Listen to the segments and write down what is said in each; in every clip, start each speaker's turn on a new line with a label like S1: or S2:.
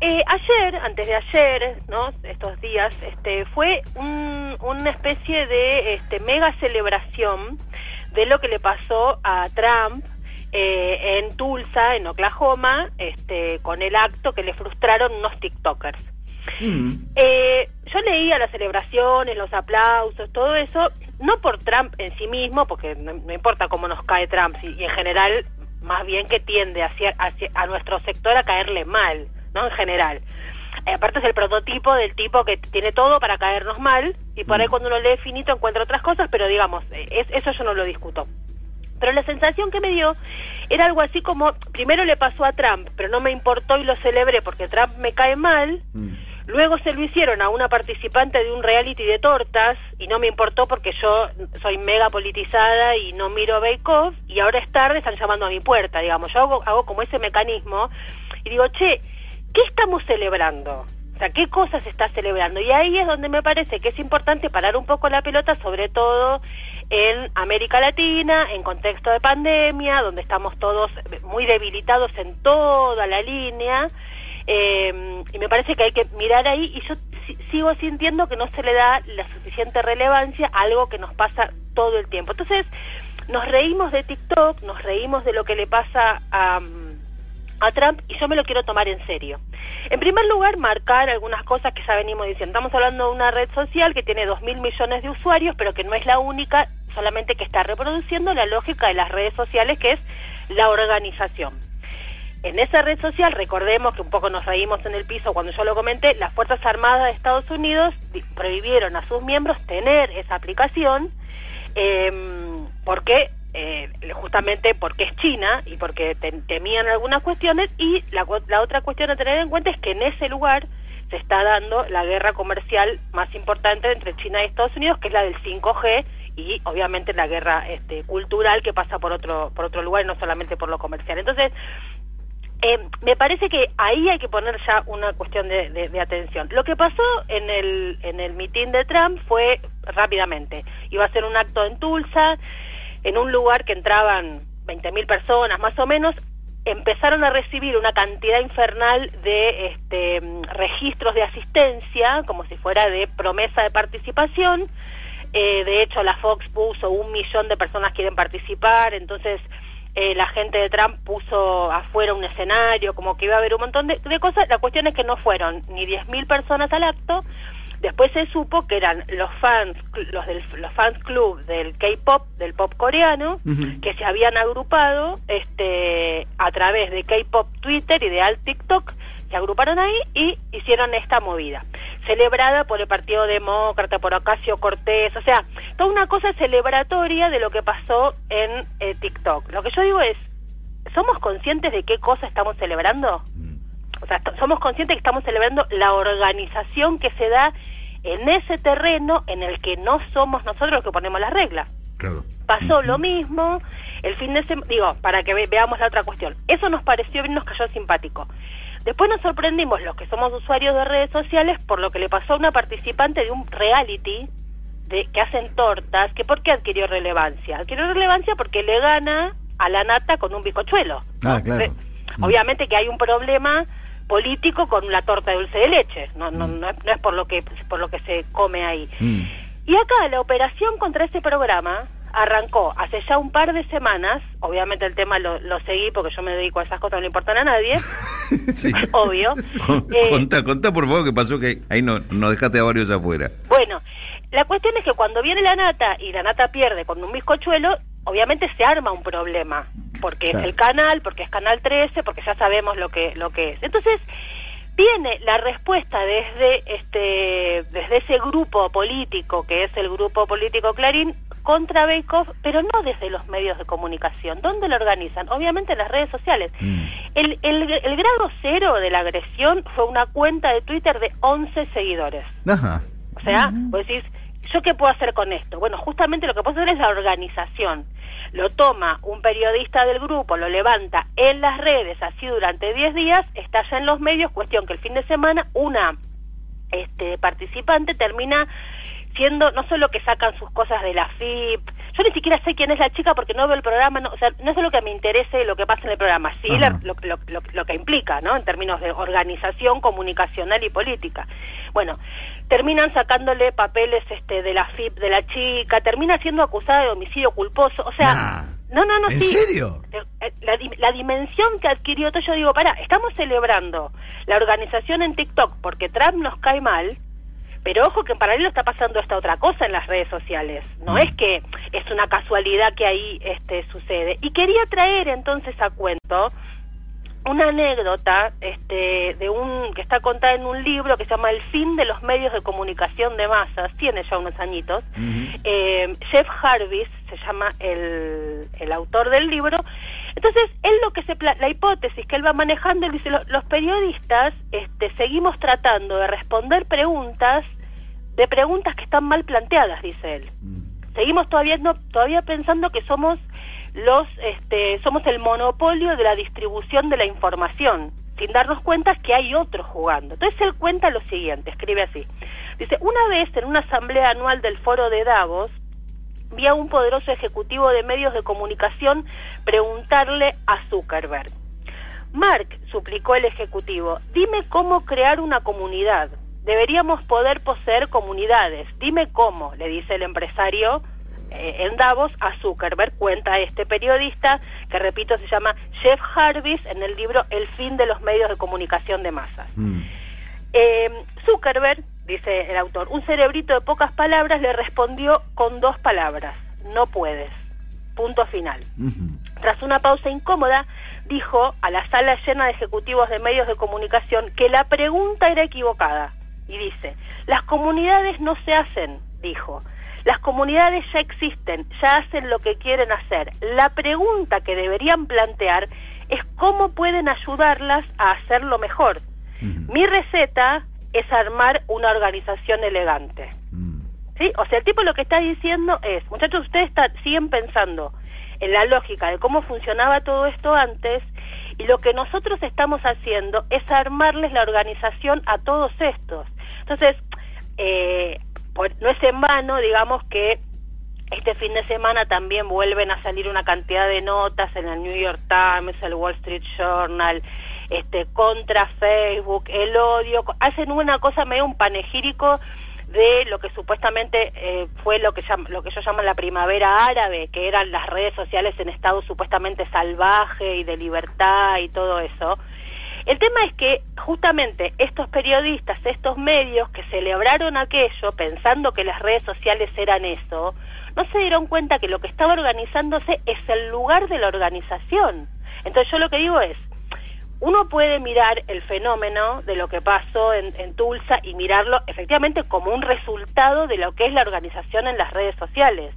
S1: Eh, ayer, antes de ayer, ¿no? Estos días, este, fue un- una especie de este, mega celebración de lo que le pasó a Trump eh, en Tulsa, en Oklahoma, este, con el acto que le frustraron unos TikTokers.
S2: Mm.
S1: Eh, yo leía las celebraciones, los aplausos, todo eso, no por Trump en sí mismo, porque no, no importa cómo nos cae Trump, y, y en general, más bien que tiende hacia, hacia- a nuestro sector a caerle mal, ¿no? En general. Eh, aparte es el prototipo del tipo que tiene todo para caernos mal, y por ahí cuando uno lee finito encuentra otras cosas, pero digamos, eh, es- eso yo no lo discuto. Pero la sensación que me dio era algo así como, primero le pasó a Trump, pero no me importó y lo celebré porque Trump me cae mal,
S2: Mm.
S1: Luego se lo hicieron a una participante de un reality de tortas y no me importó porque yo soy mega politizada y no miro Bake Off y ahora es tarde, están llamando a mi puerta, digamos. Yo hago, hago como ese mecanismo y digo, che, ¿qué estamos celebrando? O sea, ¿qué cosas está celebrando? Y ahí es donde me parece que es importante parar un poco la pelota, sobre todo en América Latina, en contexto de pandemia, donde estamos todos muy debilitados en toda la línea. Eh, y me parece que hay que mirar ahí y yo si- sigo sintiendo que no se le da la suficiente relevancia a algo que nos pasa todo el tiempo. Entonces, nos reímos de TikTok, nos reímos de lo que le pasa a, mm, a Trump y yo me lo quiero tomar en serio. En primer lugar, marcar algunas cosas que ya venimos diciendo. Estamos hablando de una red social que tiene dos mil millones de usuarios, pero que no es la única, solamente que está reproduciendo la lógica de las redes sociales, que es la organización. En esa red social, recordemos que un poco nos reímos en el piso cuando yo lo comenté, las Fuerzas Armadas de Estados Unidos prohibieron a sus miembros tener esa aplicación eh, porque eh, justamente porque es China y porque te- temían algunas cuestiones y la, la otra cuestión a tener en cuenta es que en ese lugar se está dando la guerra comercial más importante entre China y Estados Unidos, que es la del 5G y obviamente la guerra este, cultural que pasa por otro por otro lugar y no solamente por lo comercial. Entonces, eh, me parece que ahí hay que poner ya una cuestión de, de- de atención. Lo que pasó en el, en el mitin de Trump fue rápidamente. Iba a ser un acto en Tulsa, en un lugar que entraban 20.000 personas más o menos. Empezaron a recibir una cantidad infernal de este, registros de asistencia, como si fuera de promesa de participación. Eh, de hecho, la Fox puso un millón de personas quieren participar, entonces eh, la gente de Trump puso afuera un escenario, como que iba a haber un montón de, de cosas. La cuestión es que no fueron ni 10.000 personas al acto. Después se supo que eran los fans, los del los fans club del K-pop, del pop coreano, que se habían agrupado este a través de K-pop Twitter y de Alt TikTok, se agruparon ahí y hicieron esta movida, celebrada por el Partido Demócrata, por Ocasio Cortés, o sea, toda una cosa celebratoria de lo que pasó en eh, TikTok. Lo que yo digo es, ¿somos conscientes de qué cosa estamos celebrando? O sea, somos conscientes que estamos celebrando la organización que se da en ese terreno en el que no somos nosotros los que ponemos las reglas.
S2: Claro.
S1: Pasó lo mismo el fin de semana, digo, para que ve- veamos la otra cuestión. Eso nos pareció bien, nos cayó simpático. Después nos sorprendimos los que somos usuarios de redes sociales por lo que le pasó a una participante de un reality de que hacen tortas, que ¿por qué adquirió relevancia? Adquirió relevancia porque le gana a la nata con un bizcochuelo.
S2: Ah, claro.
S1: Obviamente que hay un problema político con la torta de dulce de leche, no, no, no, es, no es por lo que por lo que se come ahí.
S2: Mm.
S1: Y acá la operación contra este programa arrancó hace ya un par de semanas, obviamente el tema lo, lo seguí porque yo me dedico a esas cosas, no le importan a nadie,
S2: Sí.
S1: obvio.
S2: Con-
S1: Eh,
S2: contá, contá por favor qué pasó que ahí no, nos dejaste a varios afuera.
S1: Bueno, la cuestión es que cuando viene la nata y la nata pierde con un bizcochuelo, obviamente se arma un problema, porque
S2: Claro.
S1: es el canal, porque es Canal 13, porque ya sabemos lo que lo que es. Entonces, viene la respuesta desde este desde ese grupo político que es el grupo político Clarín contra Off, pero no desde los medios de comunicación. ¿Dónde lo organizan? Obviamente en las redes sociales.
S2: Mm.
S1: El, el, el grado cero de la agresión fue una cuenta de Twitter de 11 seguidores.
S2: Ajá.
S1: O sea, vos decís, ¿yo qué puedo hacer con esto? Bueno, justamente lo que puedo hacer es la organización. Lo toma un periodista del grupo, lo levanta en las redes, así durante 10 días, está ya en los medios, cuestión que el fin de semana una este participante termina siendo no solo que sacan sus cosas de la FIP, yo ni siquiera sé quién es la chica porque no veo el programa, no, o sea, no es lo que me interese lo que pasa en el programa, sí
S3: Ajá.
S1: lo, lo, lo, lo que implica, ¿no? En términos de organización comunicacional y política. Bueno, terminan sacándole papeles este de la FIP de la chica, termina siendo acusada de homicidio culposo, o sea,
S3: Nah.
S1: no, no, no,
S3: ¿En
S1: sí.
S3: serio?
S1: Eh, La, di- la dimensión que adquirió todo, yo digo, para, estamos celebrando la organización en TikTok porque Trump nos cae mal, pero ojo que en paralelo está pasando esta otra cosa en las redes sociales. No
S3: Mm.
S1: es que es una casualidad que ahí este, sucede. Y quería traer entonces a cuento una anécdota este, de un que está contada en un libro que se llama El fin de los medios de comunicación de masas, tiene ya unos añitos. Eh, Jeff Jarvis se llama el, el autor del libro. Entonces, él lo que se pla- la hipótesis que él va manejando, él dice, "Lo- los periodistas este, seguimos tratando de responder preguntas de preguntas que están mal planteadas, dice él seguimos todavía no todavía pensando que somos los este somos el monopolio de la distribución de la información sin darnos cuenta que hay otros jugando. Entonces él cuenta lo siguiente, escribe así. Dice, una vez en una asamblea anual del foro de Davos, vi a un poderoso ejecutivo de medios de comunicación preguntarle a Zuckerberg. Mark, suplicó el ejecutivo, dime cómo crear una comunidad. Deberíamos poder poseer comunidades. Dime cómo, le dice el empresario eh, en Davos a Zuckerberg, cuenta este periodista, que repito se llama Jeff Jarvis, en el libro El fin de los medios de comunicación de masas.
S3: Mm.
S1: Eh, Zuckerberg, dice el autor, un cerebrito de pocas palabras le respondió con dos palabras, no puedes. Punto final. Tras una pausa incómoda, dijo a la sala llena de ejecutivos de medios de comunicación que la pregunta era equivocada. Y dice, las comunidades no se hacen, dijo. Las comunidades ya existen, ya hacen lo que quieren hacer. La pregunta que deberían plantear es cómo pueden ayudarlas a hacerlo mejor. Mi receta es armar una organización elegante.
S3: Mm.
S1: ¿Sí? O sea, el tipo lo que está diciendo es, muchachos, ustedes está- siguen pensando en la lógica de cómo funcionaba todo esto antes y lo que nosotros estamos haciendo es armarles la organización a todos estos. Entonces, eh, por- no es en vano, digamos que este fin de semana también vuelven a salir una cantidad de notas en el New York Times, el Wall Street Journal, este contra Facebook, el odio, hacen una cosa medio un panegírico de lo que supuestamente eh, fue lo que lo que ellos llaman la primavera árabe, que eran las redes sociales en estado supuestamente salvaje y de libertad y todo eso. El tema es que justamente estos periodistas, estos medios que celebraron aquello pensando que las redes sociales eran eso, no se dieron cuenta que lo que estaba organizándose es el lugar de la organización. Entonces yo lo que digo es, uno puede mirar el fenómeno de lo que pasó en, en Tulsa y mirarlo efectivamente como un resultado de lo que es la organización en las redes sociales.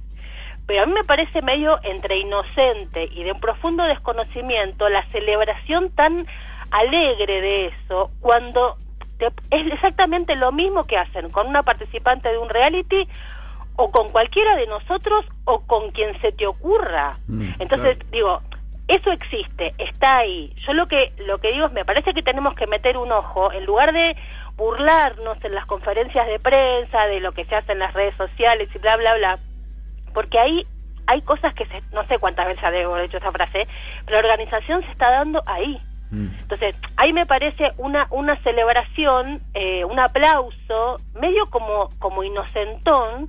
S1: Pero a mí me parece medio entre inocente y de un profundo desconocimiento la celebración tan alegre de eso cuando te- es exactamente lo mismo que hacen con una participante de un reality o con cualquiera de nosotros o con quien se te ocurra.
S3: Mm,
S1: Entonces,
S3: claro.
S1: digo, eso existe, está ahí. Yo lo que lo que digo es, me parece que tenemos que meter un ojo, en lugar de burlarnos en las conferencias de prensa de lo que se hace en las redes sociales y bla, bla, bla, porque ahí hay cosas que se, no sé cuántas veces haber hecho esa frase, pero la organización se está dando ahí.
S3: Mm.
S1: Entonces, ahí me parece una, una celebración, eh, un aplauso, medio como, como inocentón,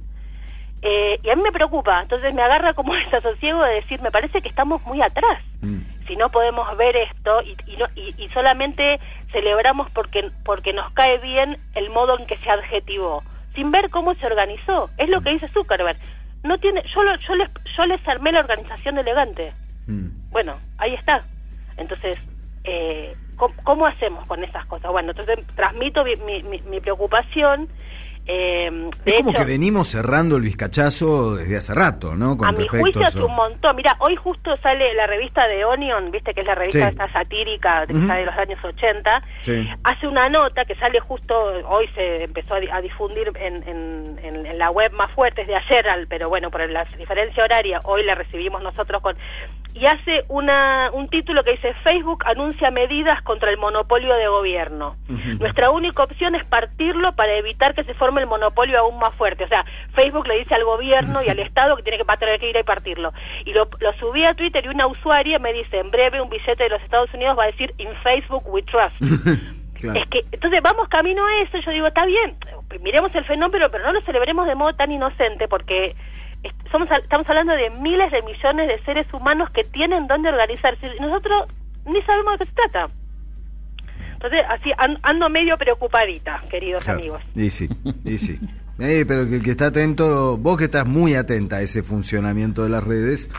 S1: eh, y a mí me preocupa. Entonces me agarra como desasosiego de decir, me parece que estamos muy atrás.
S3: Mm.
S1: Si no podemos ver esto y, y, no- y- y solamente celebramos porque, porque nos cae bien el modo en que se adjetivó, sin ver cómo se organizó. Es lo que dice Zuckerberg. No tiene, yo, lo- yo, les, yo les armé la organización elegante.
S3: Mm.
S1: Bueno, ahí está. Entonces, eh, ¿cómo, cómo hacemos con esas cosas? Bueno, entonces transmito mi, mi, mi- mi preocupación. Eh, de
S3: Es como
S1: hecho,
S3: que venimos cerrando el vizcachazo desde hace rato, ¿no? Con
S1: a mi juicio
S3: a eso.
S1: un montón. Mira, hoy justo sale la revista de Onion, viste que es la revista
S3: Sí.
S1: esta satírica de, los años 80.
S3: Sí.
S1: Hace una nota que sale justo, hoy se empezó a, a difundir en, en- en- en la web más fuerte, es de ayer, al- pero bueno, por la diferencia horaria, hoy la recibimos nosotros con... Y hace una, un título que dice, Facebook anuncia medidas contra el monopolio de gobierno. Nuestra única opción es partirlo para evitar que se forme el monopolio aún más fuerte. O sea, Facebook le dice al gobierno y al Estado que tiene que tener que ir a partirlo. Y lo, lo subí a Twitter y una usuaria me dice, en breve un billete de los Estados Unidos va a decir, in Facebook we trust.
S3: Claro.
S1: Es que, entonces vamos camino a eso, yo digo, está bien, miremos el fenómeno, pero no lo celebremos de modo tan inocente, porque somos, estamos hablando de miles de millones de seres humanos que tienen dónde organizarse, y nosotros ni sabemos de qué se trata. Entonces, así an- ando medio preocupadita, queridos
S3: Claro.
S1: amigos.
S3: Y sí, y sí. Eh, pero que el que está atento, vos que estás muy atenta a ese funcionamiento de las redes,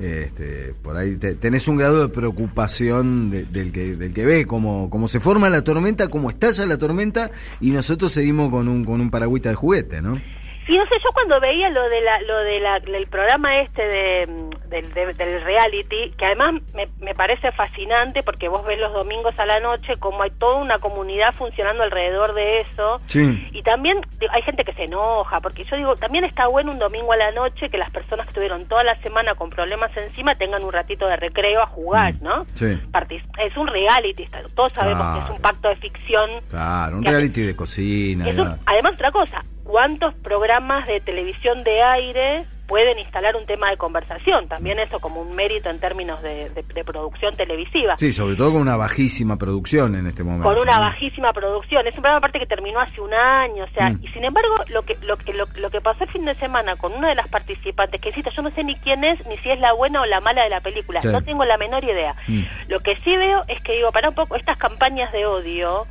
S3: este, por ahí te- tenés un grado de preocupación de- del, que, del que ve cómo, cómo se forma la tormenta, cómo estalla la tormenta y nosotros seguimos con un, con un paragüita de juguete, ¿no?
S1: Y no sé, yo cuando veía lo de la, lo de la, del programa este de, del, de- del reality, que además me, me parece fascinante porque vos ves los domingos a la noche como hay toda una comunidad funcionando alrededor de eso.
S3: Sí.
S1: Y también hay gente que se enoja, porque yo digo, también está bueno un domingo a la noche que las personas que estuvieron toda la semana con problemas encima tengan un ratito de recreo a jugar,
S3: Mm,
S1: ¿no?
S3: sí.
S1: Partic- Es un reality, todos sabemos que es
S3: Claro.
S1: un pacto de ficción.
S3: Claro, un
S1: hace-
S3: reality de cocina.
S1: un- además, otra cosa, ¿cuántos programas de televisión de aire pueden instalar un tema de conversación? También eso como un mérito en términos de, de- de producción televisiva.
S3: Sí, sobre todo con una bajísima producción en este momento.
S1: Con una bajísima producción. Es un programa aparte que terminó hace un año, o sea,
S3: Mm.
S1: y sin embargo, lo que, lo, que, lo, lo que pasó el fin de semana con una de las participantes, que insisto, yo no sé ni quién es, ni si es la buena o la mala de la película,
S3: Sí.
S1: no tengo la menor idea.
S3: Mm.
S1: Lo que sí veo es que digo, para un poco, estas campañas de odio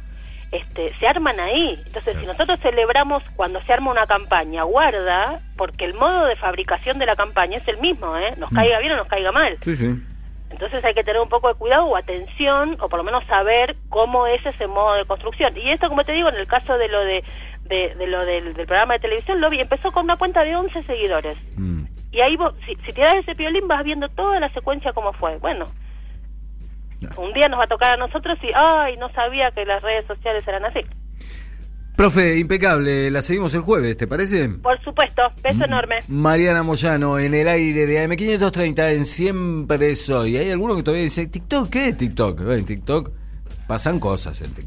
S1: este, se arman ahí. Entonces, si nosotros celebramos cuando se arma una campaña, guarda, porque el modo de fabricación de la campaña es el mismo, ¿eh? Nos
S3: Mm.
S1: caiga bien o nos caiga mal.
S3: Sí, sí.
S1: Entonces hay que tener un poco de cuidado o atención, o por lo menos saber cómo es ese modo de construcción. Y esto, como te digo, en el caso de lo de, de, de lo del, del programa de televisión, lo vi, empezó con una cuenta de 11 seguidores.
S3: Mm.
S1: Y ahí vos, si, si te das ese piolín, vas viendo toda la secuencia cómo fue. Bueno. Un día nos va a tocar a nosotros y, ay, no sabía que las redes sociales eran así.
S3: Profe, impecable, la seguimos el jueves, ¿te parece?
S1: Por supuesto, beso enorme.
S3: Mariana Moyano en el aire de AM530 en Siempre Soy. Hay alguno que todavía dice, TikTok, ¿qué es TikTok? En TikTok pasan cosas en TikTok.